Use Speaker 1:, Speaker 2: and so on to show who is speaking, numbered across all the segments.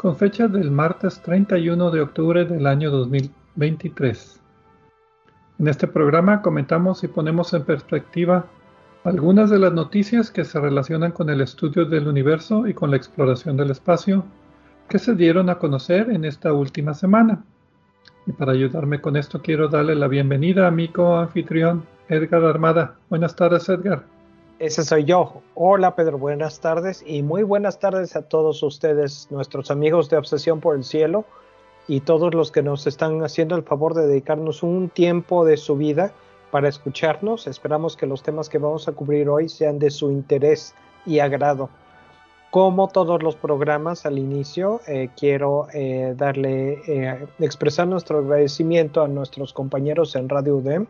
Speaker 1: con fecha del martes 31 de octubre del año 2023. En este programa comentamos y ponemos en perspectiva algunas de las noticias que se relacionan con el estudio del universo y con la exploración del espacio que se dieron a conocer en esta última semana. Y para ayudarme con esto quiero darle la bienvenida a mi coanfitrión Edgar Armada. Buenas tardes Edgar.
Speaker 2: Ese soy yo. Hola Pedro, buenas tardes y muy buenas tardes a todos ustedes, nuestros amigos de Obsesión por el Cielo y todos los que nos están haciendo el favor de dedicarnos un tiempo de su vida para escucharnos. Esperamos que los temas que vamos a cubrir hoy sean de su interés y agrado. Como todos los programas al inicio, eh, quiero eh, darle, eh, expresar nuestro agradecimiento a nuestros compañeros en Radio UDEM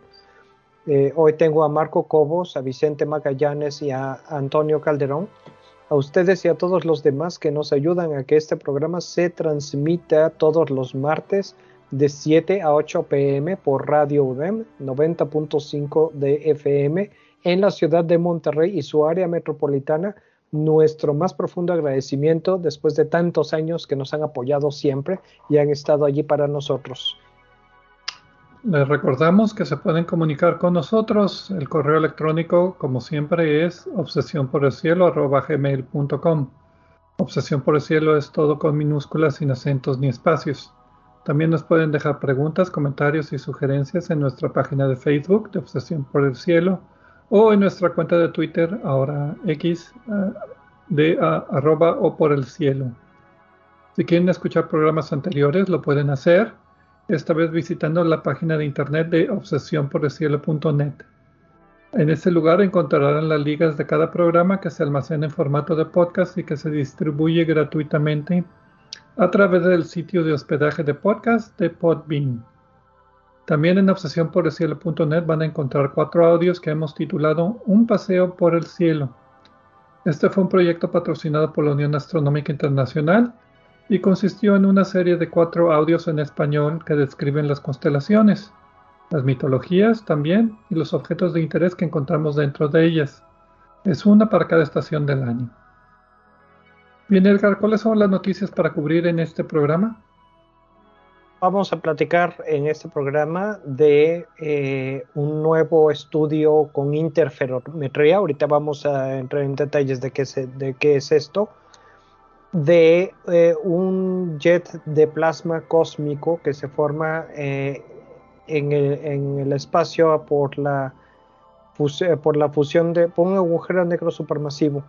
Speaker 2: eh, hoy tengo a Marco Cobos, a Vicente Magallanes y a Antonio Calderón, a ustedes y a todos los demás que nos ayudan a que este programa se transmita todos los martes de 7 a 8 pm por Radio UDEM 90.5 de FM en la ciudad de Monterrey y su área metropolitana. Nuestro más profundo agradecimiento después de tantos años que nos han apoyado siempre y han estado allí para nosotros.
Speaker 1: Les recordamos que se pueden comunicar con nosotros. El correo electrónico, como siempre, es obsesiónporelcielo.gmail.com. Obsesión por el cielo es todo con minúsculas, sin acentos ni espacios. También nos pueden dejar preguntas, comentarios y sugerencias en nuestra página de Facebook de Obsesión por el Cielo o en nuestra cuenta de Twitter, ahora X, eh, de arroba o por el cielo. Si quieren escuchar programas anteriores, lo pueden hacer esta vez visitando la página de internet de obsesiónporelcielo.net. En este lugar encontrarán las ligas de cada programa que se almacena en formato de podcast y que se distribuye gratuitamente a través del sitio de hospedaje de podcast de Podbean. También en obsesiónporelcielo.net van a encontrar cuatro audios que hemos titulado Un paseo por el cielo. Este fue un proyecto patrocinado por la Unión Astronómica Internacional y consistió en una serie de cuatro audios en español que describen las constelaciones, las mitologías también y los objetos de interés que encontramos dentro de ellas. Es una para cada estación del año. Bien, Edgar, ¿cuáles son las noticias para cubrir en este programa?
Speaker 2: Vamos a platicar en este programa de eh, un nuevo estudio con interferometría. Ahorita vamos a entrar en detalles de qué de qué es esto de eh, un jet de plasma cósmico que se forma eh, en, el, espacio por la, por la fusión de un agujero negro supermasivo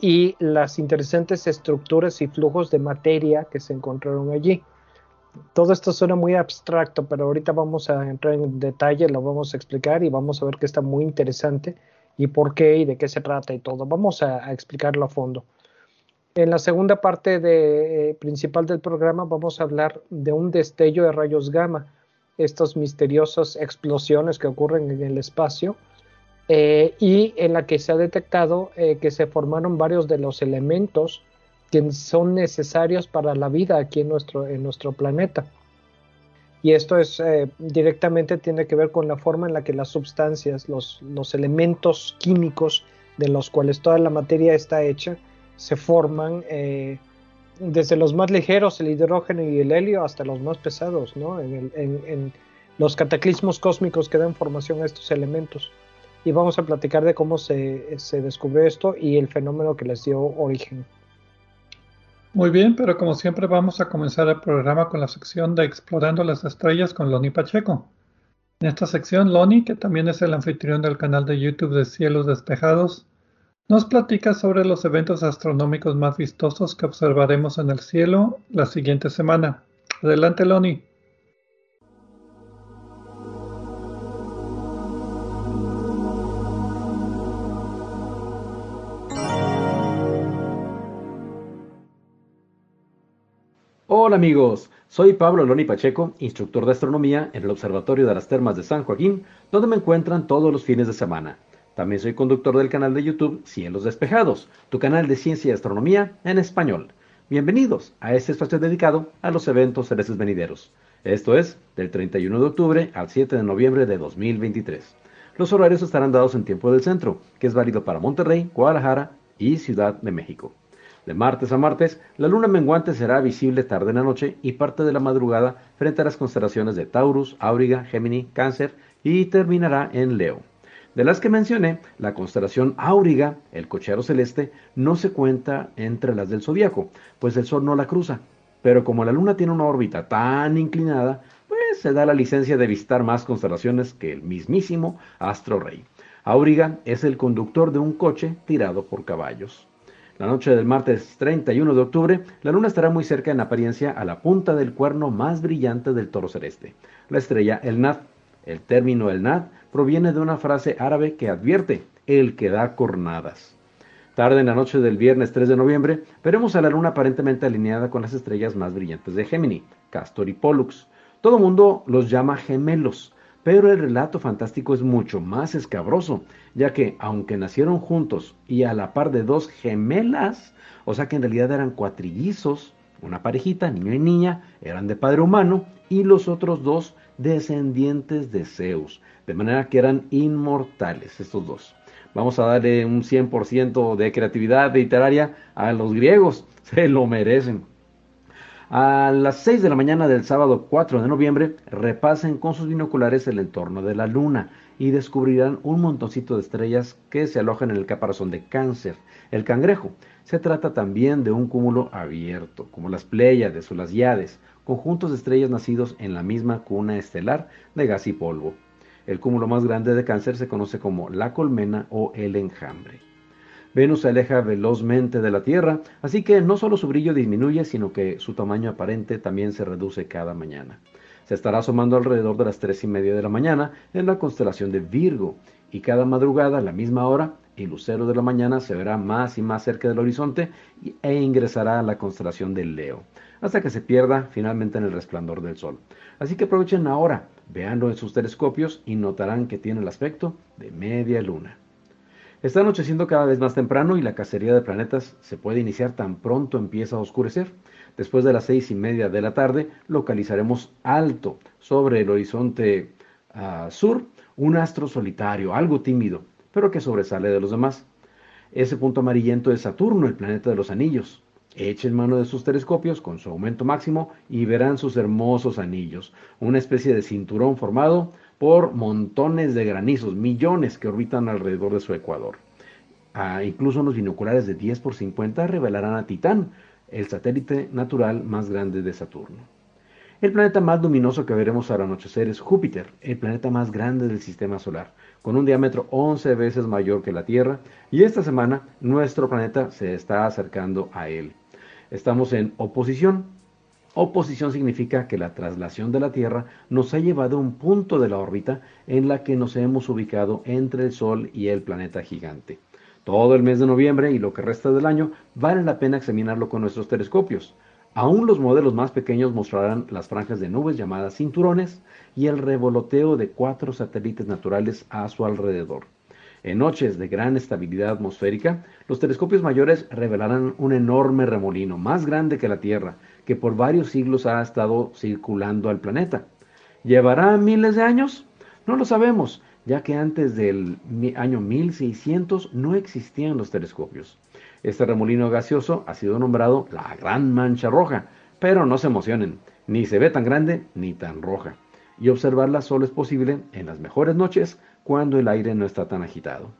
Speaker 2: y las interesantes estructuras y flujos de materia que se encontraron allí. Todo esto suena muy abstracto, pero ahorita vamos a entrar en detalle, lo vamos a explicar y vamos a ver que está muy interesante y por qué y de qué se trata y todo. Vamos a explicarlo a fondo. En la segunda parte de, eh, principal del programa vamos a hablar de un destello de rayos gamma, estas misteriosas explosiones que ocurren en el espacio eh, y en la que se ha detectado eh, que se formaron varios de los elementos que son necesarios para la vida aquí en nuestro, en nuestro planeta. Y esto es directamente tiene que ver con la forma en la que las sustancias, los, los elementos químicos de los cuales toda la materia está hecha, se forman eh, desde los más ligeros, el hidrógeno y el helio, hasta los más pesados, ¿no? En, los cataclismos cósmicos que dan formación a estos elementos. Y vamos a platicar de cómo se, descubrió esto y el fenómeno que les dio origen.
Speaker 1: Muy bien, pero como siempre vamos a comenzar el programa con la sección de Explorando las Estrellas con Loni Pacheco. En esta sección, Loni, que también es el anfitrión del canal de YouTube de Cielos Despejados, nos platica sobre los eventos astronómicos más vistosos que observaremos en el cielo la siguiente semana. Adelante, Loni.
Speaker 3: Hola amigos, soy Pablo Loni Pacheco, instructor de astronomía en el Observatorio de las Termas de San Joaquín, donde me encuentran todos los fines de semana. También soy conductor del canal de YouTube Cielos Despejados, tu canal de ciencia y astronomía en español. Bienvenidos a este espacio dedicado a los eventos celestes venideros. Esto es del 31 de octubre al 7 de noviembre de 2023. Los horarios estarán dados en tiempo del centro, que es válido para Monterrey, Guadalajara y Ciudad de México. De martes a martes, la luna menguante será visible tarde en la noche y parte de la madrugada frente a las constelaciones de Taurus, Auriga, Gémini, Cáncer y terminará en Leo. De las que mencioné, la constelación Auriga, el cochero celeste, no se cuenta entre las del zodiaco, pues el Sol no la cruza. Pero como la Luna tiene una órbita tan inclinada, pues se da la licencia de visitar más constelaciones que el mismísimo Astro Rey. Auriga es el conductor de un coche tirado por caballos. La noche del martes 31 de octubre, la luna estará muy cerca en apariencia a la punta del cuerno más brillante del toro celeste, la estrella El. El término El Nad proviene de una frase árabe que advierte el que da cornadas. Tarde en la noche del viernes 3 de noviembre, veremos a la luna aparentemente alineada con las estrellas más brillantes de Gémini, Castor y Pollux. Todo mundo los llama gemelos, pero el relato fantástico es mucho más escabroso, ya que aunque nacieron juntos y a la par de dos gemelas, o sea que en realidad eran cuatrillizos, una parejita, niño y niña, eran de padre humano, y los otros dos descendientes de Zeus, de manera que eran inmortales estos dos. Vamos a darle un 100% de creatividad literaria a los griegos, se lo merecen. A las 6 de la mañana del sábado 4 de noviembre, repasen con sus binoculares el entorno de la luna y descubrirán un montoncito de estrellas que se alojan en el caparazón de cáncer, el cangrejo. Se trata también de un cúmulo abierto, como las Pléyades o las Yades, conjuntos de estrellas nacidos en la misma cuna estelar de gas y polvo. El cúmulo más grande de cáncer se conoce como la colmena o el enjambre. Venus se aleja velozmente de la Tierra, así que no solo su brillo disminuye, sino que su tamaño aparente también se reduce cada mañana. Se estará asomando alrededor de las tres y media de la mañana en la constelación de Virgo, y cada madrugada a la misma hora el lucero de la mañana se verá más y más cerca del horizonte e ingresará a la constelación del Leo hasta que se pierda finalmente en el resplandor del sol. Así que aprovechen ahora, véanlo en sus telescopios y notarán que tiene el aspecto de media luna. Está anocheciendo cada vez más temprano y la cacería de planetas se puede iniciar tan pronto empieza a oscurecer. Después de las seis y media de la tarde localizaremos alto sobre el horizonte ah, sur un astro solitario, algo tímido, pero que sobresale de los demás. Ese punto amarillento es Saturno, el planeta de los anillos. Echen mano de sus telescopios con su aumento máximo y verán sus hermosos anillos, una especie de cinturón formado por montones de granizos, millones que orbitan alrededor de su ecuador. Ah, incluso unos binoculares de 10 por 50 revelarán a Titán, el satélite natural más grande de Saturno. El planeta más luminoso que veremos al anochecer es Júpiter, el planeta más grande del sistema solar, con un diámetro 11 veces mayor que la Tierra, y esta semana nuestro planeta se está acercando a él estamos en oposición. Oposición significa que la traslación de la Tierra nos ha llevado a un punto de la órbita en la que nos hemos ubicado entre el Sol y el planeta gigante. Todo el mes de noviembre y lo que resta del año vale la pena examinarlo con nuestros telescopios. Aún los modelos más pequeños mostrarán las franjas de nubes llamadas cinturones y el revoloteo de cuatro satélites naturales a su alrededor. En noches de gran estabilidad atmosférica, los telescopios mayores revelarán un enorme remolino, más grande que la Tierra, que por varios siglos ha estado circulando al planeta. ¿Llevará miles de años? No lo sabemos, ya que antes del año 1600 no existían los telescopios. Este remolino gaseoso ha sido nombrado la Gran Mancha Roja, pero no se emocionen, ni se ve tan grande ni tan roja. Y observarla solo es posible en las mejores noches cuando el aire no está tan agitado.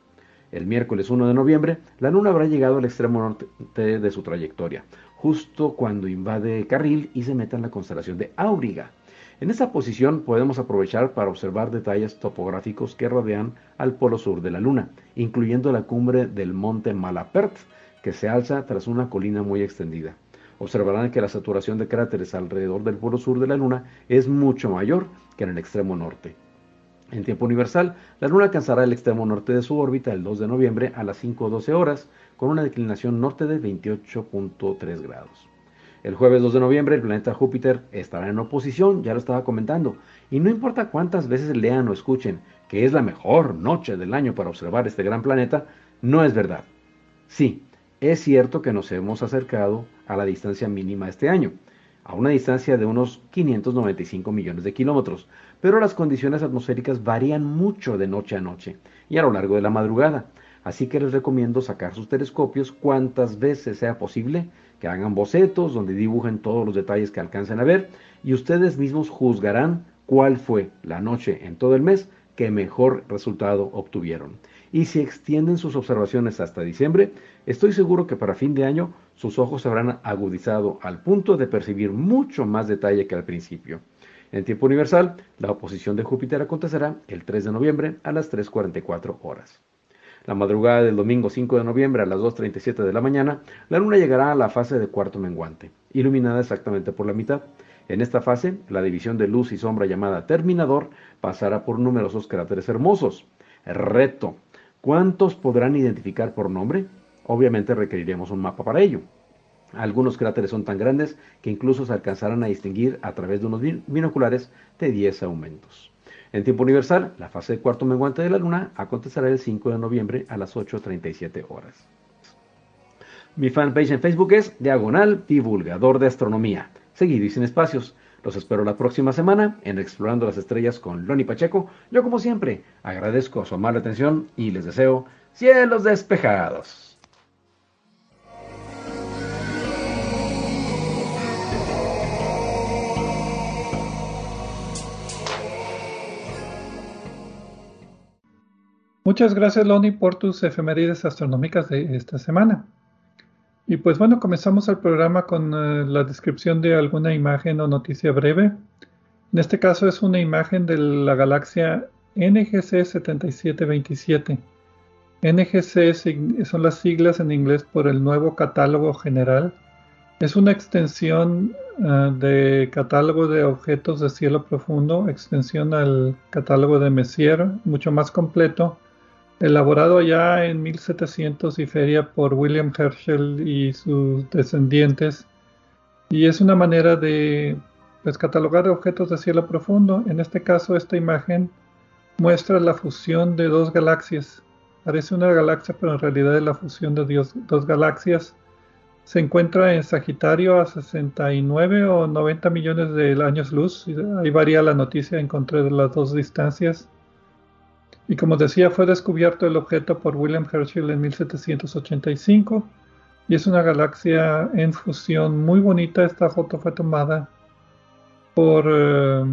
Speaker 3: El miércoles 1 de noviembre, la Luna habrá llegado al extremo norte de su trayectoria, justo cuando invade Carril y se meta en la constelación de Auriga. En esta posición podemos aprovechar para observar detalles topográficos que rodean al polo sur de la Luna, incluyendo la cumbre del monte Malapert, que se alza tras una colina muy extendida. Observarán que la saturación de cráteres alrededor del polo sur de la Luna es mucho mayor que en el extremo norte. En tiempo universal, la Luna alcanzará el extremo norte de su órbita el 2 de noviembre a las 5.12 horas, con una declinación norte de 28.3 grados. El jueves 2 de noviembre el planeta Júpiter estará en oposición, ya lo estaba comentando, y no importa cuántas veces lean o escuchen que es la mejor noche del año para observar este gran planeta, no es verdad. Sí, es cierto que nos hemos acercado a la distancia mínima este año, a una distancia de unos 595 millones de kilómetros, pero las condiciones atmosféricas varían mucho de noche a noche y a lo largo de la madrugada, así que les recomiendo sacar sus telescopios cuantas veces sea posible, que hagan bocetos donde dibujen todos los detalles que alcancen a ver y ustedes mismos juzgarán cuál fue la noche en todo el mes que mejor resultado obtuvieron. Y si extienden sus observaciones hasta diciembre, estoy seguro que para fin de año sus ojos se habrán agudizado al punto de percibir mucho más detalle que al principio. En tiempo universal, la oposición de Júpiter acontecerá el 3 de noviembre a las 3.44 horas. La madrugada del domingo 5 de noviembre a las 2.37 de la mañana, la luna llegará a la fase de cuarto menguante, iluminada exactamente por la mitad. En esta fase, la división de luz y sombra llamada terminador pasará por numerosos cráteres hermosos. Reto. ¿Cuántos podrán identificar por nombre? Obviamente requeriremos un mapa para ello. Algunos cráteres son tan grandes que incluso se alcanzarán a distinguir a través de unos binoculares de 10 aumentos. En tiempo universal, la fase de cuarto menguante de la Luna acontecerá el 5 de noviembre a las 8.37 horas. Mi fanpage en Facebook es Diagonal Divulgador de Astronomía, seguido y sin espacios. Los espero la próxima semana en Explorando las Estrellas con Loni Pacheco. Yo como siempre agradezco su amable atención y les deseo cielos despejados.
Speaker 1: Muchas gracias, Loni, por tus efemérides astronómicas de esta semana. Y pues bueno, comenzamos el programa con eh, la descripción de alguna imagen o noticia breve. En este caso es una imagen de la galaxia NGC 7727. NGC son las siglas en inglés por el nuevo catálogo general. Es una extensión eh, de catálogo de objetos de cielo profundo, extensión al catálogo de Messier, mucho más completo elaborado ya en 1700 y feria por William Herschel y sus descendientes, y es una manera de pues, catalogar objetos de cielo profundo. En este caso, esta imagen muestra la fusión de dos galaxias. Parece una galaxia, pero en realidad es la fusión de dos galaxias. Se encuentra en Sagitario a 69 o 90 millones de años luz. Ahí varía la noticia, encontré las dos distancias. Y como decía, fue descubierto el objeto por William Herschel en 1785 y es una galaxia en fusión muy bonita. Esta foto fue tomada por eh,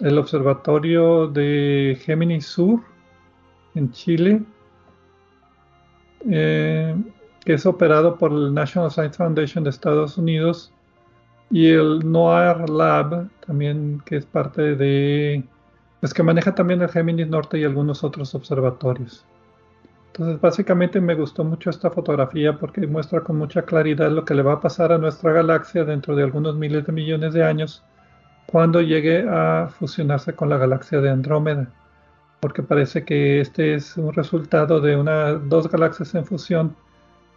Speaker 1: el observatorio de Géminis Sur en Chile, eh, que es operado por el National Science Foundation de Estados Unidos y el NOAR Lab, también que es parte de que maneja también el Géminis Norte y algunos otros observatorios. Entonces, básicamente me gustó mucho esta fotografía porque muestra con mucha claridad lo que le va a pasar a nuestra galaxia dentro de algunos miles de millones de años cuando llegue a fusionarse con la galaxia de Andrómeda. Porque parece que este es un resultado de una, dos galaxias en fusión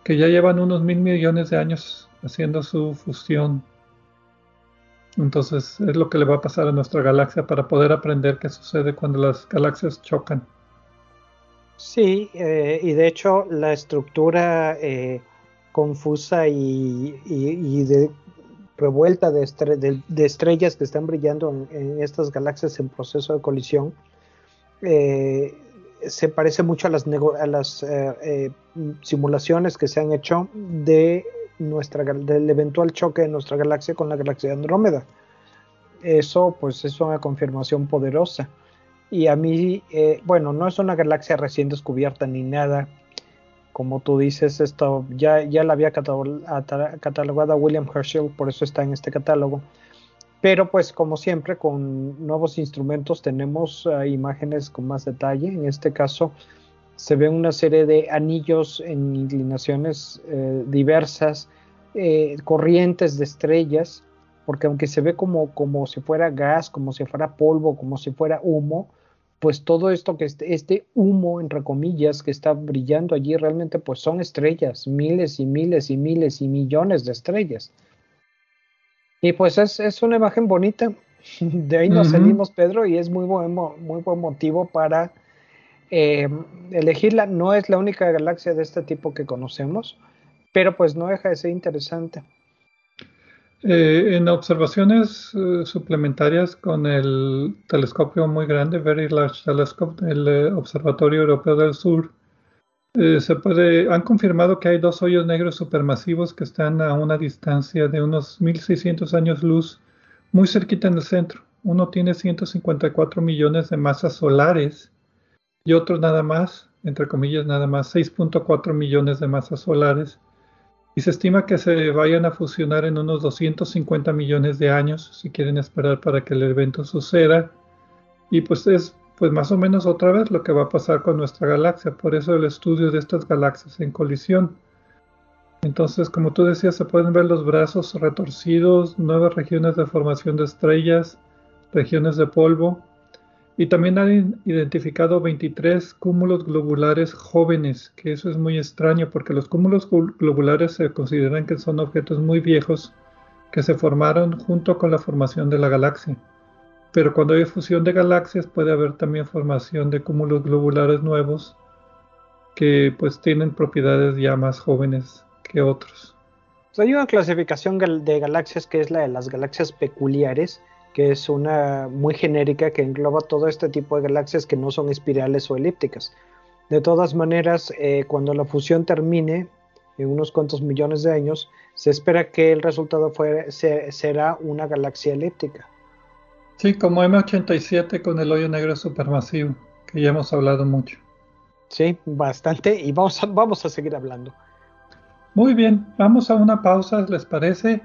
Speaker 1: que ya llevan unos mil millones de años haciendo su fusión entonces es lo que le va a pasar a nuestra galaxia para poder aprender qué sucede cuando las galaxias chocan.
Speaker 2: Sí, eh, y de hecho la estructura eh, confusa y, de revuelta de, estrellas que están brillando en, estas galaxias en proceso de colisión eh, se parece mucho a las, a las simulaciones que se han hecho de nuestra, del eventual choque de nuestra galaxia con la galaxia Andrómeda. Eso pues es una confirmación poderosa. Y a mí, eh, bueno, no es una galaxia recién descubierta ni nada, como tú dices, esto ya, ya la había catalogado William Herschel, por eso está en este catálogo. Pero pues como siempre con nuevos instrumentos tenemos eh, imágenes con más detalle. En este caso se ve una serie de anillos en inclinaciones eh, diversas, eh, corrientes de estrellas, porque aunque se ve como, como si fuera gas, como si fuera polvo, como si fuera humo, pues todo esto que este, este humo, entre comillas, que está brillando allí realmente pues son estrellas, miles y miles y miles y millones de estrellas. Y pues es, una imagen bonita. De ahí nos salimos, Pedro, y es muy buen, muy buen motivo para eh, elegirla. No es la única galaxia de este tipo que conocemos, pero pues no deja de ser interesante.
Speaker 1: Eh, en observaciones eh, suplementarias con el telescopio muy grande, Very Large Telescope del Observatorio Europeo del Sur, se puede, han confirmado que hay dos hoyos negros supermasivos que están a una distancia de unos 1600 años luz, muy cerquita en el centro. Uno tiene 154 millones de masas solares y otro nada más, entre comillas nada más, 6.4 millones de masas solares. Y se estima que se vayan a fusionar en unos 250 millones de años, si quieren esperar para que el evento suceda. Y pues es pues más o menos otra vez lo que va a pasar con nuestra galaxia. Por eso el estudio de estas galaxias en colisión. Entonces, como tú decías, se pueden ver los brazos retorcidos, nuevas regiones de formación de estrellas, regiones de polvo, y también han identificado 23 cúmulos globulares jóvenes, que eso es muy extraño porque los cúmulos globulares se consideran que son objetos muy viejos que se formaron junto con la formación de la galaxia. Pero cuando hay fusión de galaxias puede haber también formación de cúmulos globulares nuevos que pues tienen propiedades ya más jóvenes que otros.
Speaker 2: Hay una clasificación de galaxias que es la de las galaxias peculiares, que es una muy genérica que engloba todo este tipo de galaxias que no son espirales o elípticas. De todas maneras, eh, cuando la fusión termine en unos cuantos millones de años, se espera que el resultado será una galaxia elíptica.
Speaker 1: Sí, como M87 con el hoyo negro supermasivo, que ya hemos hablado mucho.
Speaker 2: Sí, bastante, y vamos a, vamos a seguir hablando.
Speaker 1: Muy bien, vamos a una pausa, ¿les parece?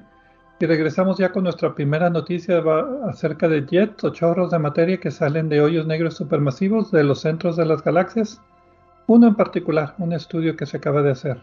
Speaker 1: Y regresamos ya con nuestra primera noticia acerca de jets o chorros de materia que salen de hoyos negros supermasivos de los centros de las galaxias. Uno en particular, un estudio que se acaba de hacer.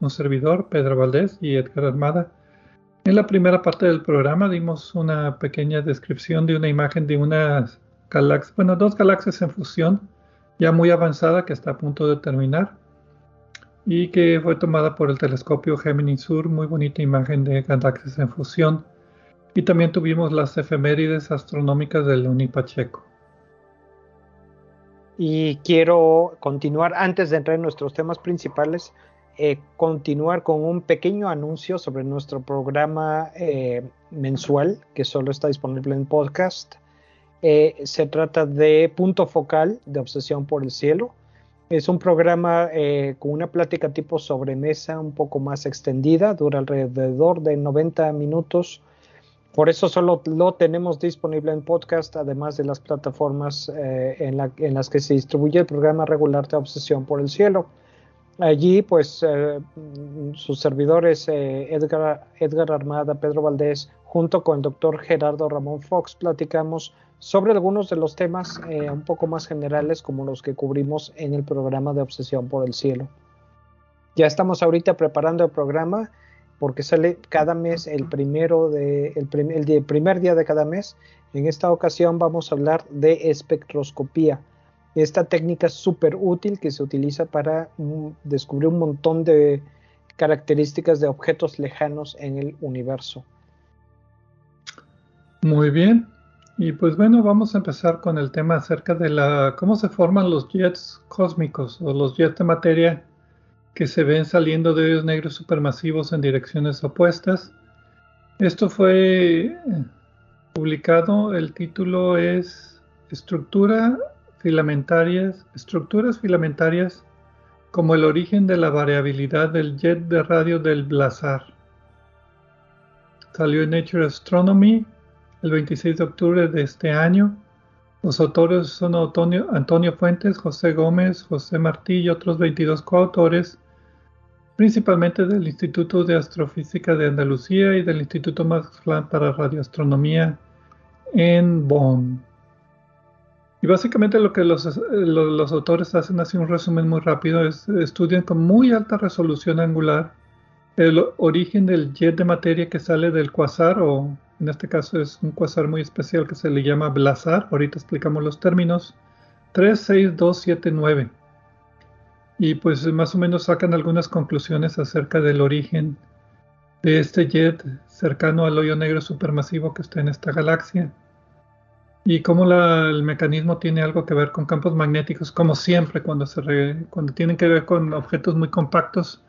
Speaker 1: un servidor, Pedro Valdés y Edgar Armada. En la primera parte del programa dimos una pequeña descripción de una imagen de una galaxia, bueno, dos galaxias en fusión, ya muy avanzada que está a punto de terminar y que fue tomada por el telescopio Gemini Sur, muy bonita imagen de galaxias en fusión. Y también tuvimos las efemérides astronómicas del Loni Pacheco.
Speaker 2: Y quiero continuar, antes de entrar en nuestros temas principales, eh, continuar con un pequeño anuncio sobre nuestro programa eh, mensual, que solo está disponible en podcast. Eh, se trata de Punto Focal de Obsesión por el Cielo. Es un programa con una plática tipo sobremesa un poco más extendida, dura alrededor de 90 minutos por eso solo lo tenemos disponible en podcast, además de las plataformas eh, en, las que se distribuye el programa regular de Obsesión por el Cielo. Allí, pues, eh, sus servidores eh, Edgar, Edgar Armada, Pedro Valdés, junto con el doctor Gerardo Ramón Fox, platicamos sobre algunos de los temas un poco más generales como los que cubrimos en el programa de Obsesión por el Cielo. Ya estamos ahorita preparando el programa porque sale cada mes el primero de el, primer día de cada mes. En esta ocasión vamos a hablar de espectroscopía. Esta técnica súper útil que se utiliza para mm, descubrir un montón de características de objetos lejanos en el universo.
Speaker 1: Muy bien. Y pues bueno, vamos a empezar con el tema acerca de la cómo se forman los jets cósmicos o los jets de materia que se ven saliendo de hoyos negros supermasivos en direcciones opuestas. Esto fue eh, publicado, el título es Estructura filamentarias, estructuras filamentarias como el origen de la variabilidad del jet de radio del blazar. Salió en Nature Astronomy el 26 de octubre de este año. Los autores son Antonio, Antonio Fuentes, José Gómez, José Martí y otros 22 coautores principalmente del Instituto de Astrofísica de Andalucía y del Instituto Max Planck para Radioastronomía en Bonn. Y básicamente lo que los, autores hacen, así un resumen muy rápido, es estudian con muy alta resolución angular el origen del jet de materia que sale del quasar, o en este caso es un quasar muy especial que se le llama blazar, ahorita explicamos los términos, 36279 y pues más o menos sacan algunas conclusiones acerca del origen de este jet cercano al hoyo negro supermasivo que está en esta galaxia y cómo el mecanismo tiene algo que ver con campos magnéticos, como siempre cuando, tienen que ver con objetos muy compactos,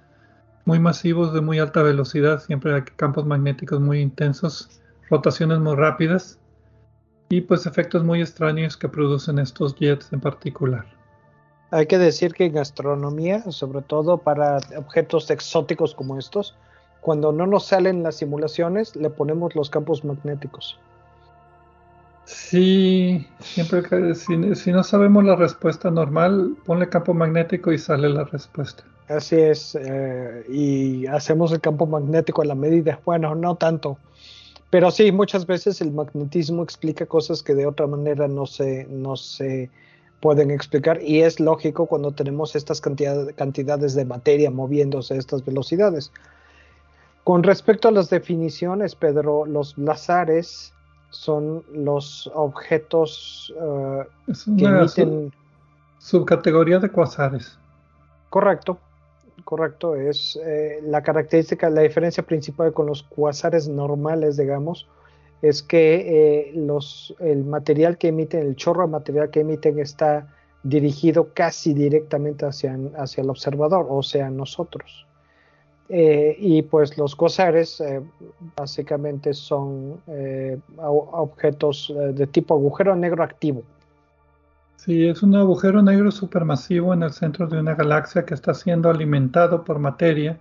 Speaker 1: muy masivos, de muy alta velocidad, siempre hay campos magnéticos muy intensos, rotaciones muy rápidas y pues efectos muy extraños que producen estos jets en particular.
Speaker 2: Hay que decir que en astronomía, sobre todo para objetos exóticos como estos, cuando no nos salen las simulaciones, le ponemos los campos magnéticos.
Speaker 1: Sí, siempre que si, no sabemos la respuesta normal, ponle campo magnético y sale la respuesta.
Speaker 2: Así es, eh, y hacemos el campo magnético a la medida. Bueno, no tanto, pero sí, muchas veces el magnetismo explica cosas que de otra manera no se, no se pueden explicar y es lógico cuando tenemos estas cantidades de materia moviéndose a estas velocidades. Con respecto a las definiciones, Pedro, los blazares son los objetos
Speaker 1: uh, que emiten... subcategoría de cuasares.
Speaker 2: Correcto, correcto. Es eh, la característica, la diferencia principal con los cuasares normales, digamos, es que eh, los, el material que emiten, el chorro de material que emiten está dirigido casi directamente hacia, hacia el observador, o sea, nosotros. Eh, y pues los cosares eh, básicamente son objetos de tipo agujero negro activo.
Speaker 1: Sí, es un agujero negro supermasivo en el centro de una galaxia que está siendo alimentado por materia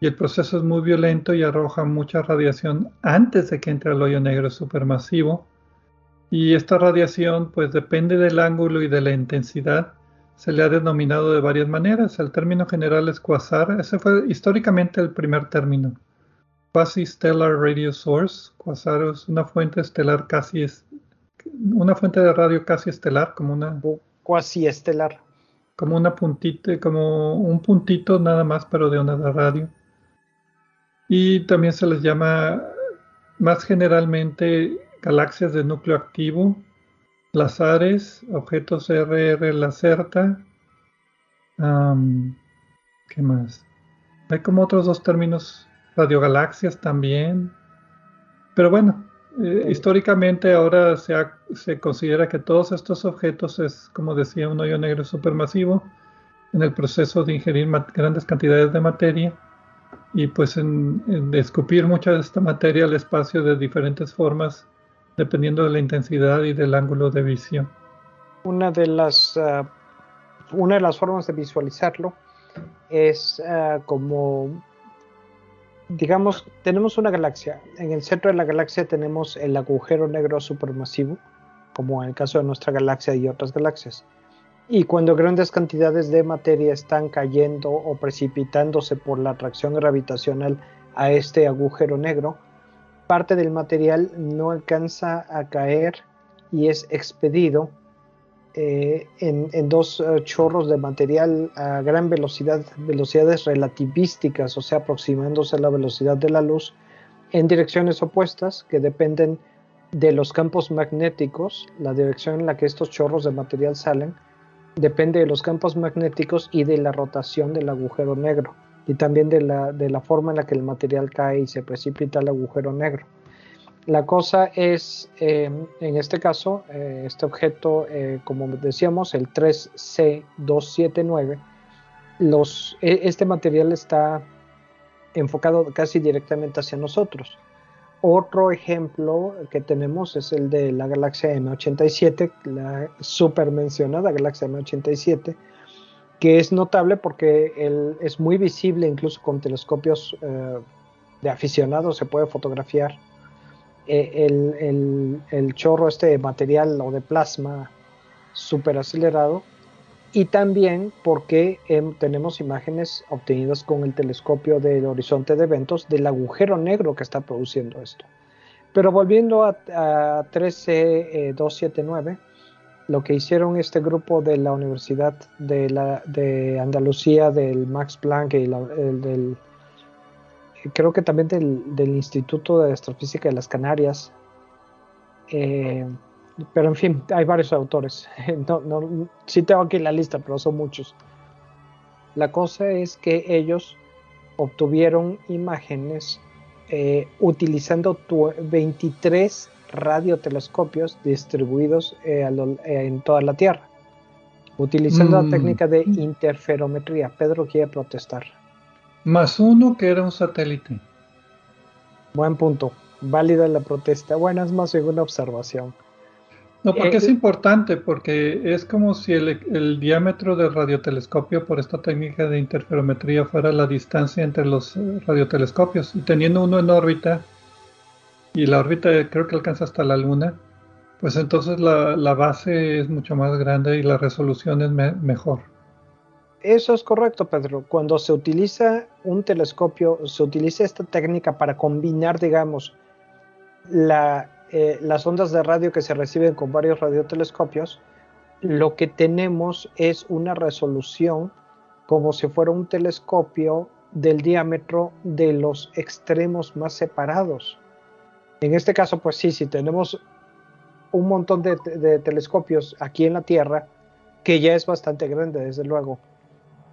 Speaker 1: y el proceso es muy violento y arroja mucha radiación antes de que entre al hoyo negro supermasivo. Y esta radiación pues depende del ángulo y de la intensidad. Se le ha denominado de varias maneras. El término general es quasar. Ese fue históricamente el primer término. Quasi-stellar radio source. Quasar es una fuente estelar casi es una fuente de radio casi estelar, como una
Speaker 2: cuasi estelar,
Speaker 1: como una puntita, como un puntito nada más, pero de onda de radio y también se les llama más generalmente galaxias de núcleo activo, lazares, objetos RR Lacerta. ¿Qué más? Hay como otros dos términos, radiogalaxias también. pero bueno, eh, históricamente ahora se, se, considera que todos estos objetos es, como decía, un hoyo negro supermasivo en el proceso de ingerir grandes cantidades de materia y pues en, en, escupir mucha de esta materia al espacio de diferentes formas dependiendo de la intensidad y del ángulo de visión.
Speaker 2: Una de las, uh, una de las formas de visualizarlo es uh, como digamos, tenemos una galaxia. En el centro de la galaxia tenemos el agujero negro supermasivo, como en el caso de nuestra galaxia y otras galaxias. Y cuando grandes cantidades de materia están cayendo o precipitándose por la atracción gravitacional a este agujero negro, parte del material no alcanza a caer y es expedido eh, en, dos eh, chorros de material a gran velocidad, velocidades relativísticas, o sea, aproximándose a la velocidad de la luz, en direcciones opuestas que dependen de los campos magnéticos, la dirección en la que estos chorros de material salen, depende de los campos magnéticos y de la rotación del agujero negro, y también de la, de la forma en la que el material cae y se precipita al agujero negro. La cosa es, em, en este caso, eh, este objeto, eh, como decíamos, el 3C279, los, e, este material está enfocado casi directamente hacia nosotros. Otro ejemplo que tenemos es el de la galaxia M87, la super mencionada galaxia M87, que es notable porque es muy visible incluso con telescopios eh, de aficionados, se puede fotografiar eh, el, chorro este de material o de plasma super acelerado y también porque em, tenemos imágenes obtenidas con el telescopio del horizonte de eventos del agujero negro que está produciendo esto. Pero volviendo a, 13279, lo que hicieron este grupo de la Universidad de, la, de Andalucía, del Max Planck y del creo que también del, Instituto de Astrofísica de las Canarias. Eh, pero en fin, hay varios autores. No, sí tengo aquí la lista, pero son muchos. La cosa es que ellos obtuvieron imágenes eh, utilizando 23 radiotelescopios distribuidos eh, en toda la Tierra, utilizando la mm. técnica de interferometría. Pedro quiere protestar.
Speaker 1: Más uno que era un satélite.
Speaker 2: Buen punto. Válida la protesta. Bueno, es más bien una observación.
Speaker 1: No, porque es eh, importante, porque es como si el, diámetro del radiotelescopio por esta técnica de interferometría fuera la distancia entre los eh, radiotelescopios. Y teniendo uno en órbita, y la órbita creo que alcanza hasta la Luna, pues entonces la, base es mucho más grande y la resolución es mejor.
Speaker 2: Eso es correcto, Pedro. Cuando se utiliza un telescopio, se utiliza esta técnica para combinar, digamos, eh, las ondas de radio que se reciben con varios radiotelescopios, lo que tenemos es una resolución como si fuera un telescopio del diámetro de los extremos más separados. En este caso, pues sí, si tenemos un montón de telescopios aquí en la Tierra, que ya es bastante grande, desde luego,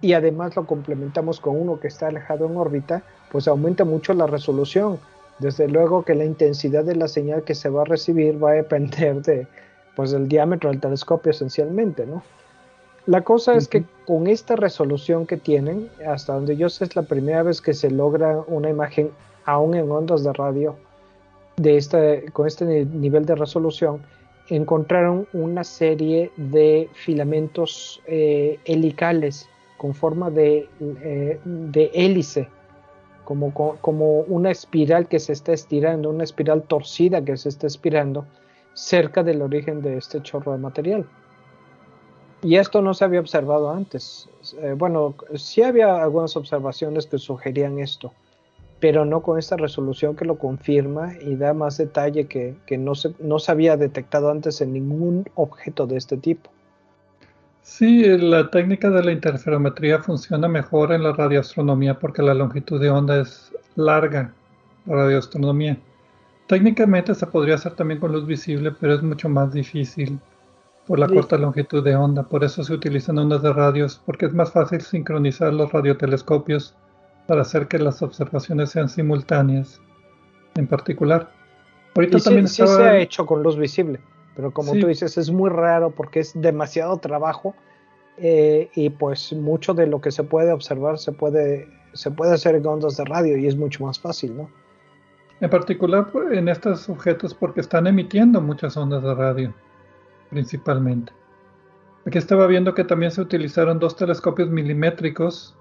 Speaker 2: y además lo complementamos con uno que está alejado en órbita, pues aumenta mucho la resolución. Desde luego que la intensidad de la señal que se va a recibir va a depender de, pues, del diámetro del telescopio esencialmente, ¿no? La cosa es que con esta resolución que tienen, hasta donde yo sé es la primera vez que se logra una imagen aún en ondas de radio de este, con este nivel de resolución, encontraron una serie de filamentos eh, helicales con forma de, eh, hélice, como, como una espiral que se está estirando, una espiral torcida que se está estirando cerca del origen de este chorro de material. Y esto no se había observado antes. Eh, bueno, sí había algunas observaciones que sugerían esto, pero no con esta resolución que lo confirma y da más detalle que, que no, se, no se había detectado antes en ningún objeto de este tipo.
Speaker 1: Sí, la técnica de la interferometría funciona mejor en la radioastronomía porque la longitud de onda es larga, la radioastronomía. Técnicamente se podría hacer también con luz visible, pero es mucho más difícil por la corta longitud de onda. Por eso se utilizan ondas de radios, porque es más fácil sincronizar los radiotelescopios para hacer que las observaciones sean simultáneas en particular.
Speaker 2: Ahorita también sí, se ha hecho con luz visible, pero como tú dices, es muy raro porque es demasiado trabajo eh, y pues mucho de lo que se puede observar se puede, se puede hacer en ondas de radio y es mucho más fácil, ¿no?
Speaker 1: En particular pues, en estos objetos porque están emitiendo muchas ondas de radio, principalmente. Aquí estaba viendo que también se utilizaron dos telescopios milimétricos,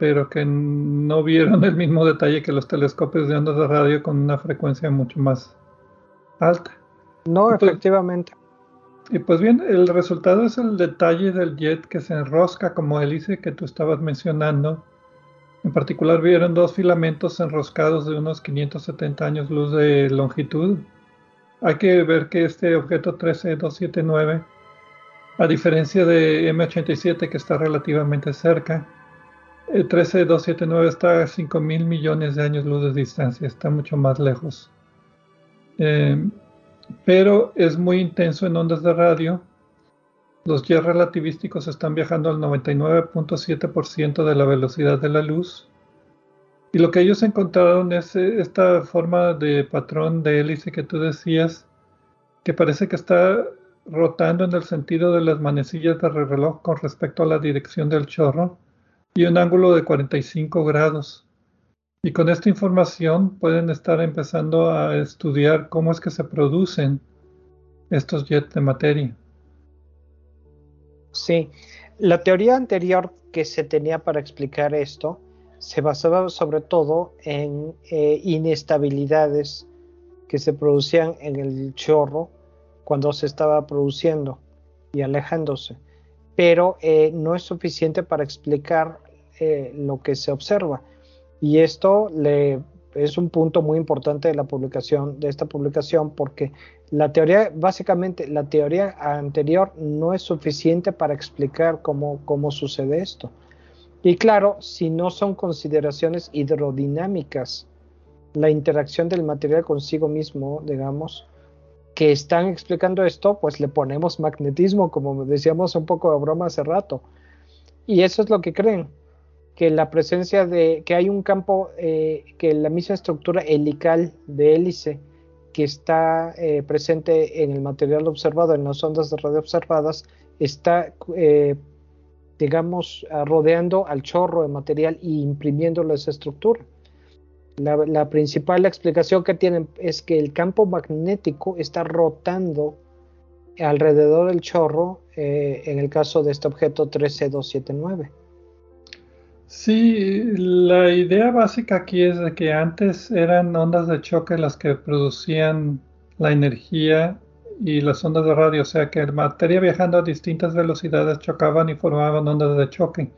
Speaker 1: pero que no vieron el mismo detalle que los telescopios de ondas de radio con una frecuencia mucho más alta.
Speaker 2: No, pues, efectivamente.
Speaker 1: Y pues bien, el resultado es el detalle del jet que se enrosca como hélice que tú estabas mencionando. En particular vieron dos filamentos enroscados de unos 570 años luz de longitud. Hay que ver que este objeto 13279, a diferencia de M87 que está relativamente cerca, el 13279 está a 5 mil millones de años luz de distancia, está mucho más lejos. Eh, pero es muy intenso en ondas de radio. Los jets relativísticos están viajando al 99.7% de la velocidad de la luz. Y lo que ellos encontraron es eh, esta forma de patrón de hélice que tú decías, que parece que está rotando en el sentido de las manecillas del reloj con respecto a la dirección del chorro y un ángulo de 45 grados. Y con esta información pueden estar empezando a estudiar cómo es que se producen estos jets de materia.
Speaker 2: Sí, la teoría anterior que se tenía para explicar esto se basaba sobre todo en eh, inestabilidades que se producían en el chorro cuando se estaba produciendo y alejándose, pero eh, no es suficiente para explicar eh, lo que se observa. Y esto es un punto muy importante de la publicación, de esta publicación, porque la teoría, básicamente, la teoría anterior no es suficiente para explicar cómo, cómo sucede esto. Y claro, si no son consideraciones hidrodinámicas, la interacción del material consigo mismo, digamos, que están explicando esto, pues le ponemos magnetismo, como decíamos un poco de broma hace rato. Y eso es lo que creen que la presencia de, que hay un campo, eh, que la misma estructura helical de hélice que está eh, presente en el material observado, en las ondas de radio observadas, está, eh, digamos, rodeando al chorro de material y imprimiéndole esa estructura. La, principal explicación que tienen es que el campo magnético está rotando alrededor del chorro en el caso de este objeto 13279.
Speaker 1: Sí, la idea básica aquí es de que antes eran ondas de choque las que producían la energía y las ondas de radio, o sea que la materia viajando a distintas velocidades chocaban y formaban ondas de choque.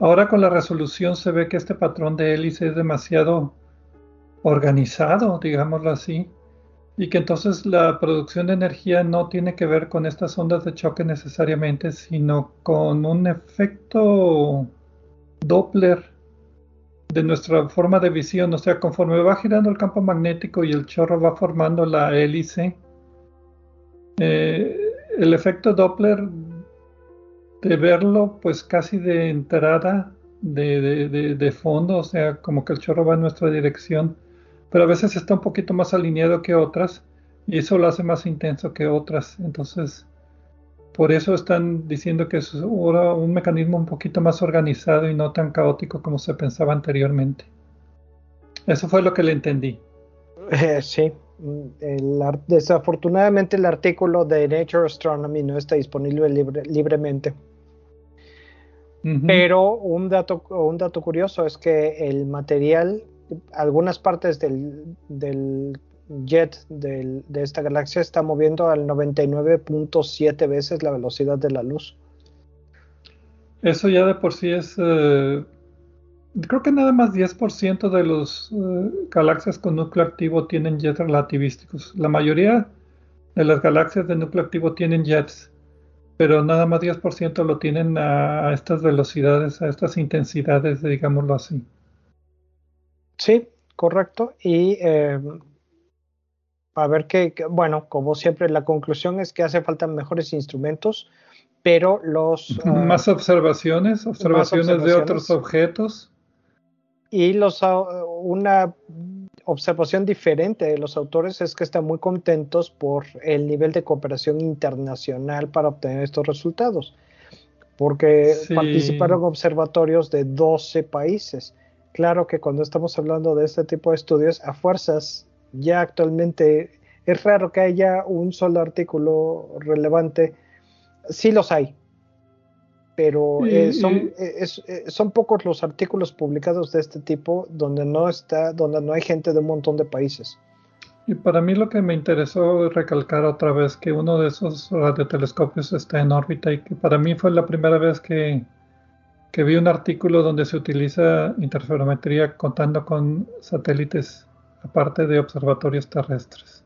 Speaker 1: Ahora con la resolución se ve que este patrón de hélice es demasiado organizado, digámoslo así, y que entonces la producción de energía no tiene que ver con estas ondas de choque necesariamente, sino con un efecto Doppler de nuestra forma de visión, o sea, conforme va girando el campo magnético y el chorro va formando la hélice, eh, el efecto Doppler de verlo pues casi de entrada de, de, fondo, o sea, como que el chorro va en nuestra dirección, pero a veces está un poquito más alineado que otras y eso lo hace más intenso que otras, entonces por eso están diciendo que es un mecanismo un poquito más organizado y no tan caótico como se pensaba anteriormente. Eso fue lo que le entendí.
Speaker 2: Eh, sí, desafortunadamente el artículo de Nature Astronomy no está disponible libremente. Pero un dato, un dato curioso es que el material, algunas partes del, del jet de esta galaxia está moviendo al 99.7 veces la velocidad de la luz.
Speaker 1: Eso ya de por sí es... Eh, creo que nada más 10% de los eh, galaxias con núcleo activo tienen jets relativísticos. La mayoría de las galaxias de núcleo activo tienen jets, pero nada más 10% lo tienen a, estas velocidades, a estas intensidades, digámoslo así.
Speaker 2: Sí, correcto. Y eh, a ver qué, bueno, como siempre, la conclusión es que hace falta mejores instrumentos, pero los...
Speaker 1: Ah, más observaciones, observaciones, de otros objetos.
Speaker 2: Y los, ah, una, observación diferente de los autores es que están muy contentos por el nivel de cooperación internacional para obtener estos resultados, porque participaron observatorios de 12 países. Claro que cuando estamos hablando de este tipo de estudios, a fuerzas, ya actualmente es raro que haya un solo artículo relevante. Sí los hay, pero eh, son, eh, eh, son pocos los artículos publicados de este tipo donde no está, donde no hay gente de un montón de países.
Speaker 1: Y para mí lo que me interesó recalcar otra vez que uno de esos radiotelescopios está en órbita y que para mí fue la primera vez que, que vi un artículo donde se utiliza interferometría contando con satélites aparte de observatorios terrestres.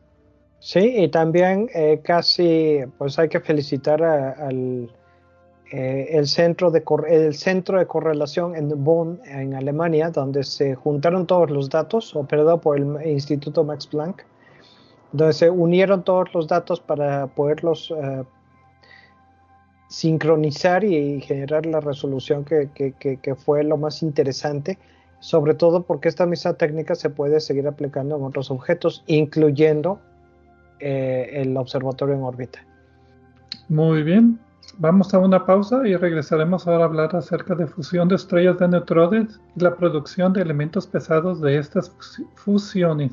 Speaker 2: Sí, y también casi, pues hay que felicitar al eh, el, centro de el centro de correlación en Bonn, en Alemania, donde se juntaron todos los datos, operado por el Instituto Max Planck, donde se unieron todos los datos para poderlos eh, sincronizar y generar la resolución que, que, fue lo más interesante, sobre todo porque esta misma técnica se puede seguir aplicando en otros objetos, incluyendo eh, el observatorio en órbita.
Speaker 1: Muy bien, Vamos a una pausa y regresaremos ahora a hablar acerca de fusión de estrellas de neutrones y la producción de elementos pesados de estas fusiones.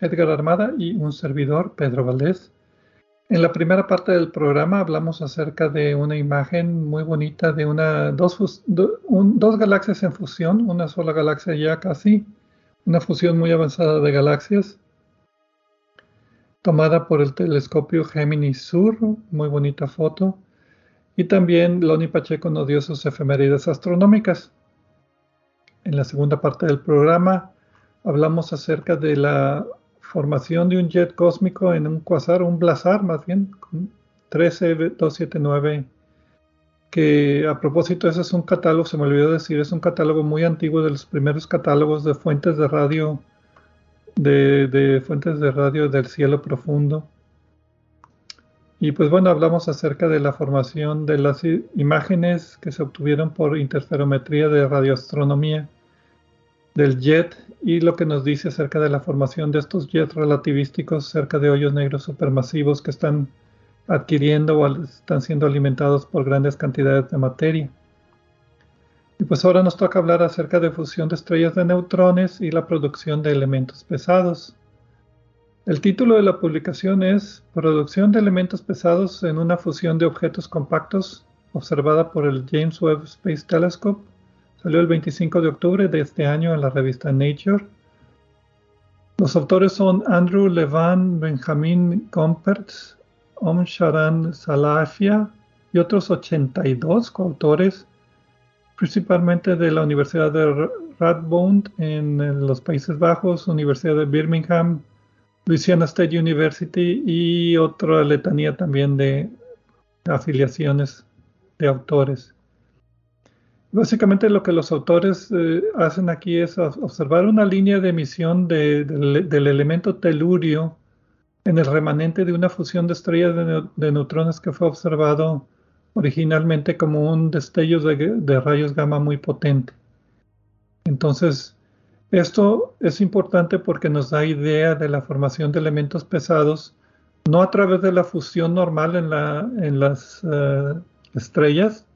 Speaker 1: Edgar Armada y un servidor, Pedro Valdés. En la primera parte del programa hablamos acerca de una imagen muy bonita de una, dos, galaxias en fusión, una sola galaxia ya casi, una fusión muy avanzada de galaxias, tomada por el telescopio Gemini Sur, muy bonita foto. Y también Loni Pacheco nos dio sus efemérides astronómicas. En la segunda parte del programa hablamos acerca de la formación de un jet cósmico en un quasar, un blazar más bien, 13279, que a propósito ese es un catálogo, se me olvidó decir, es un catálogo muy antiguo de los primeros catálogos de fuentes de radio, de, de fuentes de radio del cielo profundo. Y pues bueno, hablamos acerca de la formación de las imágenes que se obtuvieron por interferometría de radioastronomía del jet y lo que nos dice acerca de la formación de estos jets relativísticos cerca de hoyos negros supermasivos que están adquiriendo o están siendo alimentados por grandes cantidades de materia. Y pues ahora nos toca hablar acerca de fusión de estrellas de neutrones y la producción de elementos pesados. El título de la publicación es Producción de elementos pesados en una fusión de objetos compactos observada por el James Webb Space Telescope Salió el 25 de octubre de este año en la revista Nature. Los autores son Andrew Levan, Benjamin Gompertz, Om Sharan Salafia y otros 82 coautores, principalmente de la Universidad de Radboud en los Países Bajos, Universidad de Birmingham, Louisiana State University y otra letanía también de afiliaciones de autores. Básicamente lo que los autores eh, hacen aquí es observar una línea de emisión del elemento telurio en el remanente de una fusión de estrellas de, neutrones que fue observado originalmente como un destello de, rayos gamma muy potente. Entonces, esto es importante porque nos da idea de la formación de elementos pesados, no a través de la fusión normal en, las eh, estrellas,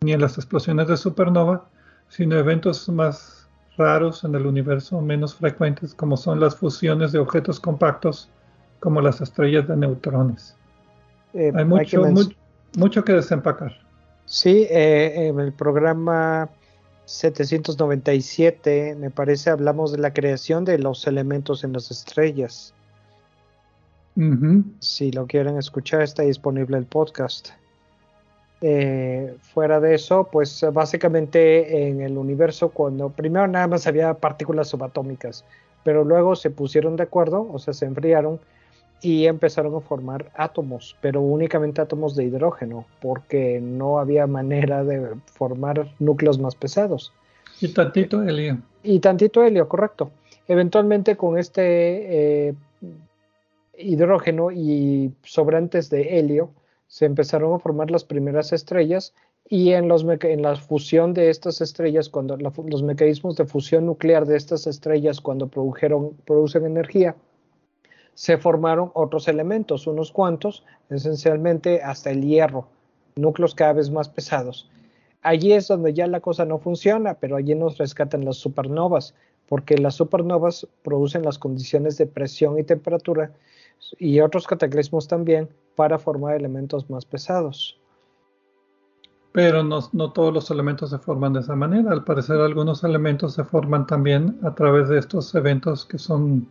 Speaker 1: ni en las explosiones de supernova, sino eventos más raros en el universo, menos frecuentes, como son las fusiones de objetos compactos, como las estrellas de neutrones. Eh, hay mucho, mucho, que desempacar.
Speaker 2: Sí, eh, en el programa 797, me parece, hablamos de la creación de los elementos en las estrellas. Si lo quieren escuchar, está disponible el podcast. Eh, fuera de eso, pues básicamente en el universo, cuando primero nada más había partículas subatómicas, pero luego se pusieron de acuerdo, o sea, se enfriaron y empezaron a formar átomos, pero únicamente átomos de hidrógeno, porque no había manera de formar núcleos más pesados.
Speaker 1: Y tantito helio.
Speaker 2: Y tantito helio, correcto. Eventualmente con este eh, hidrógeno y sobrantes de helio, se empezaron a formar las primeras estrellas y en, los en la fusión de estas estrellas, cuando los mecanismos de fusión nuclear de estas estrellas, cuando produjeron, producen energía, se formaron otros elementos, unos cuantos, esencialmente hasta el hierro, núcleos cada vez más pesados. Allí es donde ya la cosa no funciona, pero allí nos rescatan las supernovas, porque las supernovas producen las condiciones de presión y temperatura y otros cataclismos también para formar elementos más pesados.
Speaker 1: Pero no, todos los elementos se forman de esa manera. Al parecer algunos elementos se forman también a través de estos eventos que son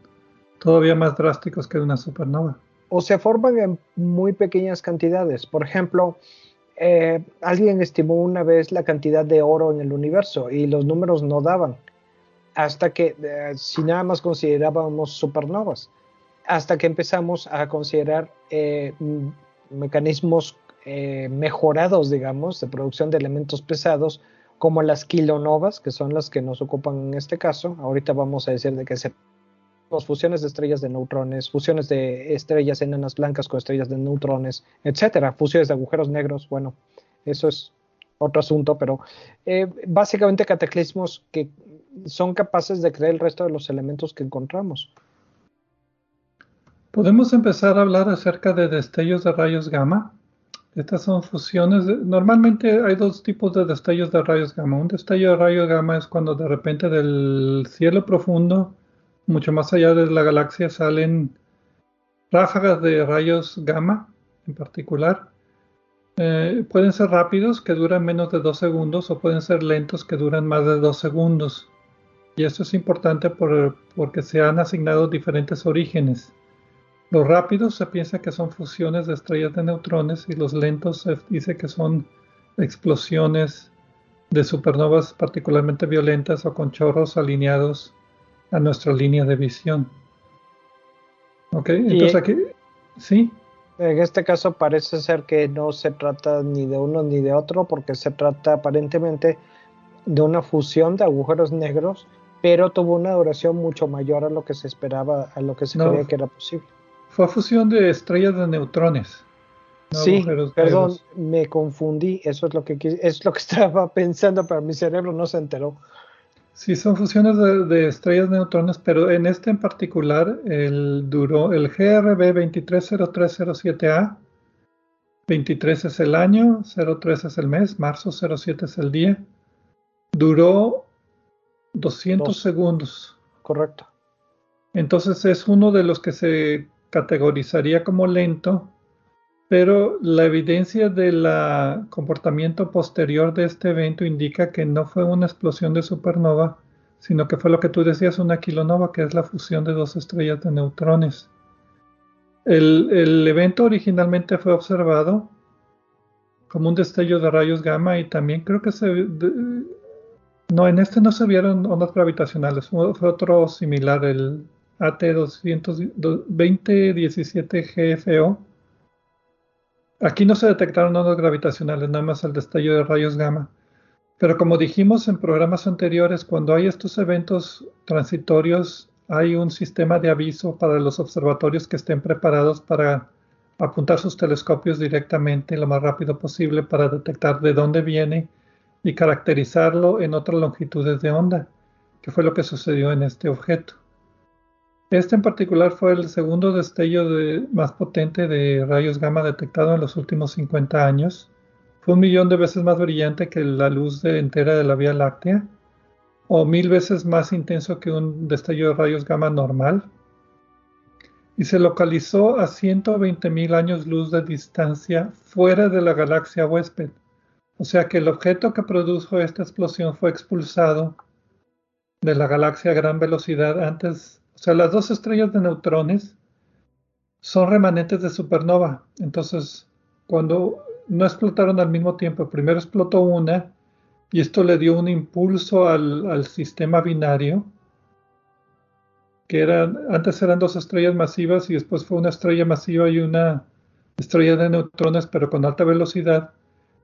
Speaker 1: todavía más drásticos que una supernova.
Speaker 2: O se forman en muy pequeñas cantidades. Por ejemplo, eh, alguien estimó una vez la cantidad de oro en el universo y los números no daban. Hasta que, eh, si nada más considerábamos supernovas hasta que empezamos a considerar eh, mecanismos eh, mejorados, digamos, de producción de elementos pesados, como las kilonovas, que son las que nos ocupan en este caso. Ahorita vamos a decir de qué se fusiones de estrellas de neutrones, fusiones de estrellas enanas blancas con estrellas de neutrones, etcétera, fusiones de agujeros negros, bueno, eso es otro asunto, pero eh, básicamente cataclismos que son capaces de crear el resto de los elementos que encontramos.
Speaker 1: Podemos empezar a hablar acerca de destellos de rayos gamma. Estas son fusiones. normalmente hay dos tipos de destellos de rayos gamma. Un destello de rayos gamma es cuando de repente del cielo profundo, mucho más allá de la galaxia, salen ráfagas de rayos gamma en particular. Eh, pueden ser rápidos, que duran menos de dos segundos, o pueden ser lentos, que duran más de dos segundos. Y esto es importante porque se han asignado diferentes orígenes. Los rápidos se piensa que son fusiones de estrellas de neutrones y los lentos se dice que son explosiones de supernovas particularmente violentas o con chorros alineados a nuestra línea de visión. Ok, entonces aquí, sí.
Speaker 2: En este caso parece ser que no se trata ni de uno ni de otro porque se trata aparentemente de una fusión de agujeros negros, pero tuvo una duración mucho mayor a lo que se esperaba, a lo que se creía que era posible.
Speaker 1: Fue fusión de estrellas de neutrones.
Speaker 2: sí, perdón, me confundí. Eso es lo que es lo que estaba pensando, pero mi cerebro no se enteró.
Speaker 1: Sí, son fusiones de, estrellas de neutrones, pero en este en particular, el duró el GRB 230307A. 23 es el año, 03 es el mes, marzo 07 es el día. Duró 200 segundos.
Speaker 2: Correcto.
Speaker 1: Entonces es uno de los que se categorizaría como lento, pero la evidencia del comportamiento posterior de este evento indica que no fue una explosión de supernova, sino que fue lo que tú decías, una kilonova, que es la fusión de dos estrellas de neutrones. El, evento originalmente fue observado como un destello de rayos gamma y también creo que se... no, en este no se vieron ondas gravitacionales, fue otro similar, el AT2017 GFO. Aquí no se detectaron ondas gravitacionales, nada más el destello de rayos gamma. Pero como dijimos en programas anteriores, cuando hay estos eventos transitorios, hay un sistema de aviso para los observatorios que estén preparados para apuntar sus telescopios directamente lo más rápido posible para detectar de dónde viene y caracterizarlo en otras longitudes de onda, que fue lo que sucedió en este objeto. Este en particular fue el segundo destello más potente de rayos gamma detectado en los últimos 50 años. Fue un millón de veces más brillante que la luz entera de la Vía Láctea, o mil veces más intenso que un destello de rayos gamma normal y se localizó a 120.000 años luz de distancia fuera de la galaxia huésped. O sea que el objeto que produjo esta explosión fue expulsado de la galaxia a gran velocidad antes, o sea, las dos estrellas de neutrones son remanentes de supernova. Entonces, cuando no explotaron al mismo tiempo, primero explotó una y esto le dio un impulso al, sistema binario que eran, antes eran dos estrellas masivas y después fue una estrella masiva y una estrella de neutrones, pero con alta velocidad.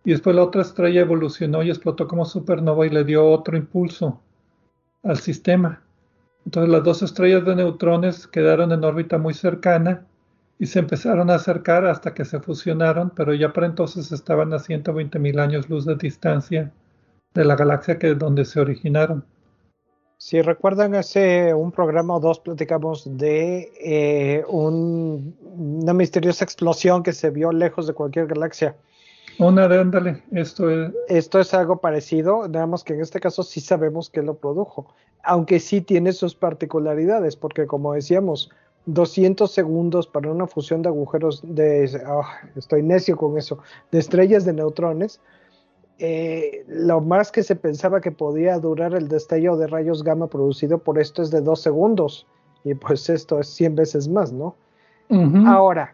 Speaker 1: Y después la otra estrella evolucionó y explotó como supernova y le dio otro impulso al sistema. Entonces las dos estrellas de neutrones quedaron en órbita muy cercana y se empezaron a acercar hasta que se fusionaron, pero ya para entonces estaban a 120 mil años luz de distancia de la galaxia que donde se originaron.
Speaker 2: Si recuerdan, hace un programa o dos platicamos de eh, una misteriosa explosión que se vio lejos de cualquier galaxia.
Speaker 1: Una de ándale, esto es.
Speaker 2: Esto es algo parecido, nada más que en este caso sí sabemos que lo produjo, aunque sí tiene sus particularidades, porque como decíamos, 200 segundos para una fusión de agujeros de. Ah, estoy necio con eso, de estrellas de neutrones eh, lo más que se pensaba que podía durar el destello de rayos gamma producido por esto es de dos segundos. Y pues esto es 100 veces más, ¿no? Ahora,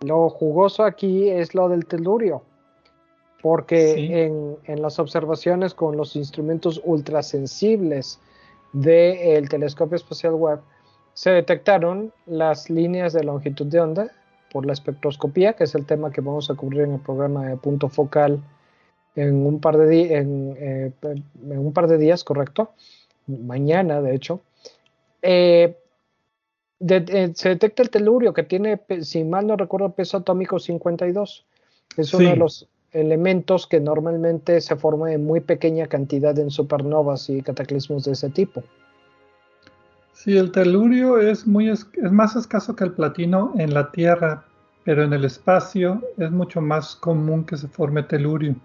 Speaker 2: lo jugoso aquí es lo del telurio. Porque en, las observaciones con los instrumentos ultrasensibles del telescopio espacial Webb se detectaron las líneas de longitud de onda por la espectroscopía, que es el tema que vamos a cubrir en el programa de punto focal en un par de, en, eh, en un par de días, correcto, mañana de hecho, eh, eh, se detecta el telurio que tiene, si mal no recuerdo, peso atómico 52. Es uno de los elementos que normalmente se forma en muy pequeña cantidad en supernovas y cataclismos de ese tipo.
Speaker 1: Sí, el telurio es, muy es más escaso que el platino en la Tierra, pero en el espacio es mucho más común que se forme telurio.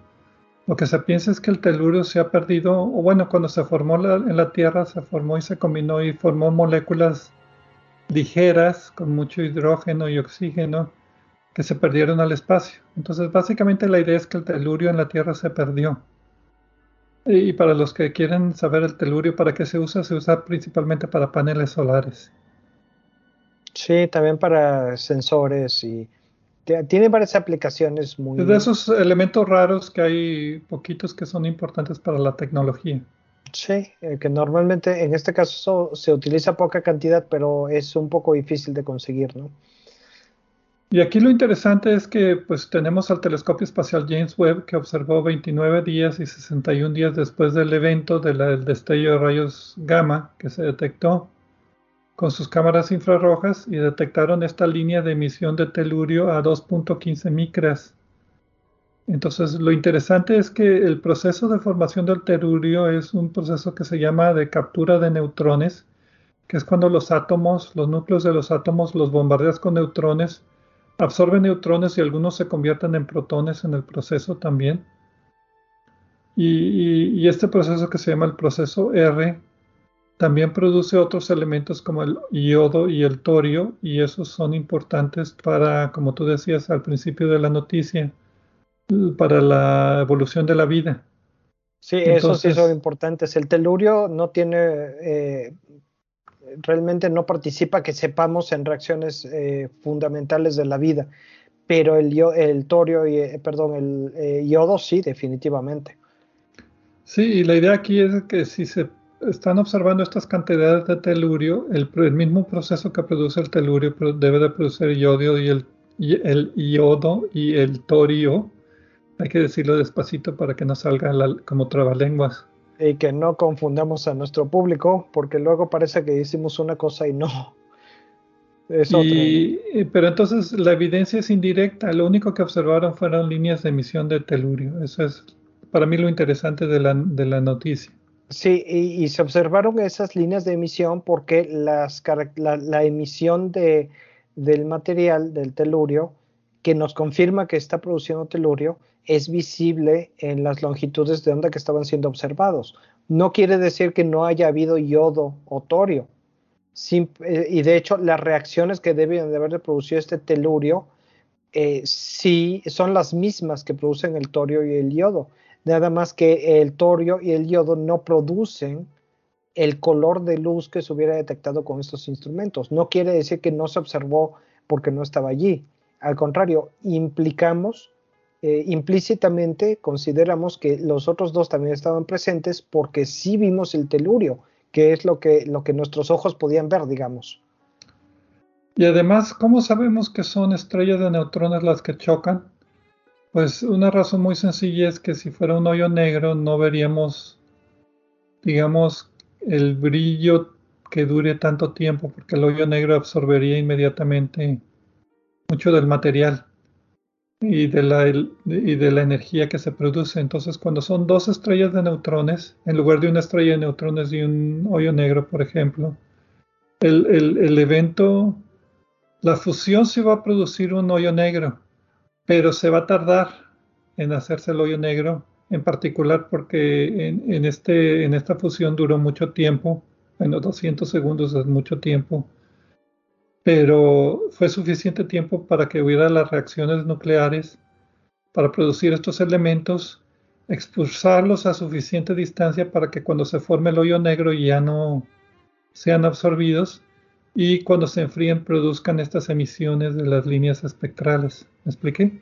Speaker 1: Lo que se piensa es que el telurio se ha perdido, o bueno, cuando se formó en la Tierra, se formó y se combinó y formó moléculas ligeras con mucho hidrógeno y oxígeno que se perdieron al espacio. Entonces, básicamente la idea es que el telurio en la Tierra se perdió. Y para los que quieren saber el telurio para qué se usa, se usa principalmente para paneles solares.
Speaker 2: Sí, también para sensores y tiene varias aplicaciones muy...
Speaker 1: De esos elementos raros que hay poquitos que son importantes para la tecnología.
Speaker 2: Sí, eh, que normalmente en este caso se utiliza poca cantidad, pero es un poco difícil de conseguir, ¿no?
Speaker 1: Y aquí lo interesante es que pues tenemos al telescopio espacial James Webb que observó 29 días y 61 días después del evento del destello de rayos gamma que se detectó con sus cámaras infrarrojas y detectaron esta línea de emisión de telurio a 2.15 micras. Entonces, lo interesante es que el proceso de formación del telurio es un proceso que se llama de captura de neutrones, que es cuando los átomos, los núcleos de los átomos, los bombardeas con neutrones, absorben neutrones y algunos se convierten en protones en el proceso también. Y, y este proceso que se llama el proceso R también produce otros elementos como el yodo y el torio, y esos son importantes para, como tú decías al principio de la noticia, para la evolución de la vida.
Speaker 2: Sí, esos sí son importantes. El telurio no tiene, eh, realmente no participa, que sepamos, en reacciones eh, fundamentales de la vida, pero el, el torio y, eh, perdón, el eh, yodo sí, definitivamente.
Speaker 1: Sí, y la idea aquí es que si se están observando estas cantidades de telurio, el, mismo proceso que produce el telurio debe de producir yodio y el, el yodo y el torio. Hay que decirlo despacito para que no salga como trabalenguas.
Speaker 2: Y que no confundamos a nuestro público, porque luego parece que hicimos una cosa y no.
Speaker 1: y, pero entonces la evidencia es indirecta. Lo único que observaron fueron líneas de emisión de telurio. Eso es para mí lo interesante de la, de la noticia.
Speaker 2: Sí, y, se observaron esas líneas de emisión porque las, la, emisión de, del material, del telurio, que nos confirma que está produciendo telurio, es visible en las longitudes de onda que estaban siendo observados. No quiere decir que no haya habido yodo o torio. Eh, y de hecho, las reacciones que deben de haber producido este telurio eh, sí son las mismas que producen el torio y el yodo nada más que el torio y el yodo no producen el color de luz que se hubiera detectado con estos instrumentos. No quiere decir que no se observó porque no estaba allí. Al contrario, implicamos, eh, implícitamente consideramos que los otros dos también estaban presentes porque sí vimos el telurio, que es lo que, lo que nuestros ojos podían ver, digamos.
Speaker 1: Y además, ¿cómo sabemos que son estrellas de neutrones las que chocan? Pues una razón muy sencilla es que si fuera un hoyo negro no veríamos, digamos, el brillo que dure tanto tiempo, porque el hoyo negro absorbería inmediatamente mucho del material y de la, y de la energía que se produce. Entonces, cuando son dos estrellas de neutrones, en lugar de una estrella de neutrones y un hoyo negro, por ejemplo, el, el evento, la fusión se va a producir un hoyo negro pero se va a tardar en hacerse el hoyo negro, en particular porque en, este, en esta fusión duró mucho tiempo, bueno, 200 segundos es mucho tiempo, pero fue suficiente tiempo para que hubiera las reacciones nucleares para producir estos elementos, expulsarlos a suficiente distancia para que cuando se forme el hoyo negro ya no sean absorbidos y cuando se enfríen produzcan estas emisiones de las líneas espectrales. ¿Me expliqué?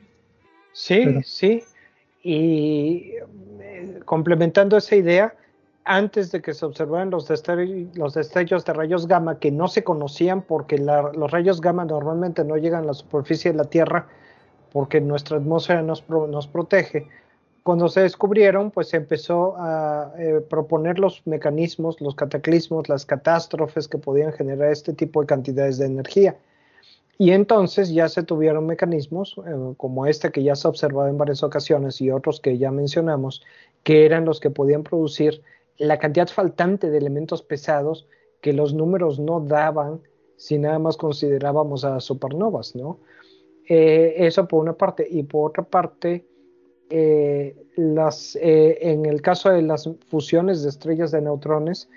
Speaker 2: Sí, sí. Y eh, complementando esa idea, antes de que se observaran los, destellos, de rayos gamma que no se conocían porque los rayos gamma normalmente no llegan a la superficie de la Tierra porque nuestra atmósfera nos, protege, cuando se descubrieron, pues se empezó a eh, proponer los mecanismos, los cataclismos, las catástrofes que podían generar este tipo de cantidades de energía. Y entonces ya se tuvieron mecanismos eh, como este que ya se ha observado en varias ocasiones y otros que ya mencionamos, que eran los que podían producir la cantidad faltante de elementos pesados que los números no daban si nada más considerábamos a supernovas, ¿no? Eh, eso por una parte. Y por otra parte, eh, las, eh, en el caso de las fusiones de estrellas de neutrones,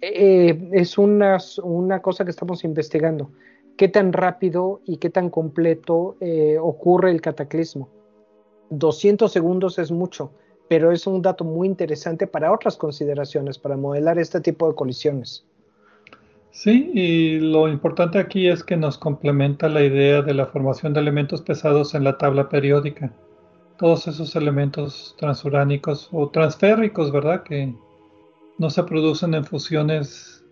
Speaker 2: es una, una, cosa que estamos investigando. ¿Qué tan rápido y qué tan completo ocurre el cataclismo? 200 segundos es mucho, pero es un dato muy interesante para otras consideraciones, para modelar este tipo de colisiones.
Speaker 1: Sí, y lo importante aquí es que nos complementa la idea de la formación de elementos pesados en la tabla periódica todos esos elementos transuránicos o transférricos, ¿verdad? Que no se producen en fusiones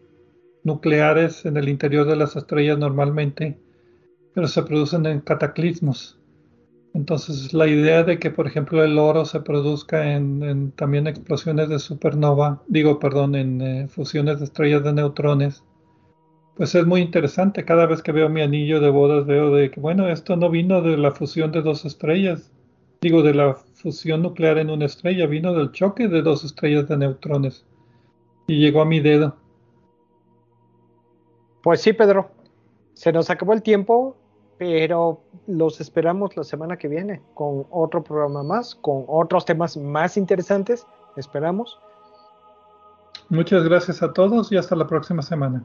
Speaker 1: nucleares en el interior de las estrellas normalmente, pero se producen en cataclismos. Entonces, la idea de que, por ejemplo, el oro se produzca en, también explosiones de supernova, digo, perdón, en eh, fusiones de estrellas de neutrones, pues es muy interesante. Cada vez que veo mi anillo de bodas veo de que, bueno, esto no vino de la fusión de dos estrellas, digo, de la fusión nuclear en una estrella, vino del choque de dos estrellas de neutrones y llegó a mi dedo.
Speaker 2: Pues sí, Pedro, se nos acabó el tiempo, pero los esperamos la semana que viene con otro programa más, con otros temas más interesantes, esperamos.
Speaker 1: Muchas gracias a todos y hasta la próxima semana.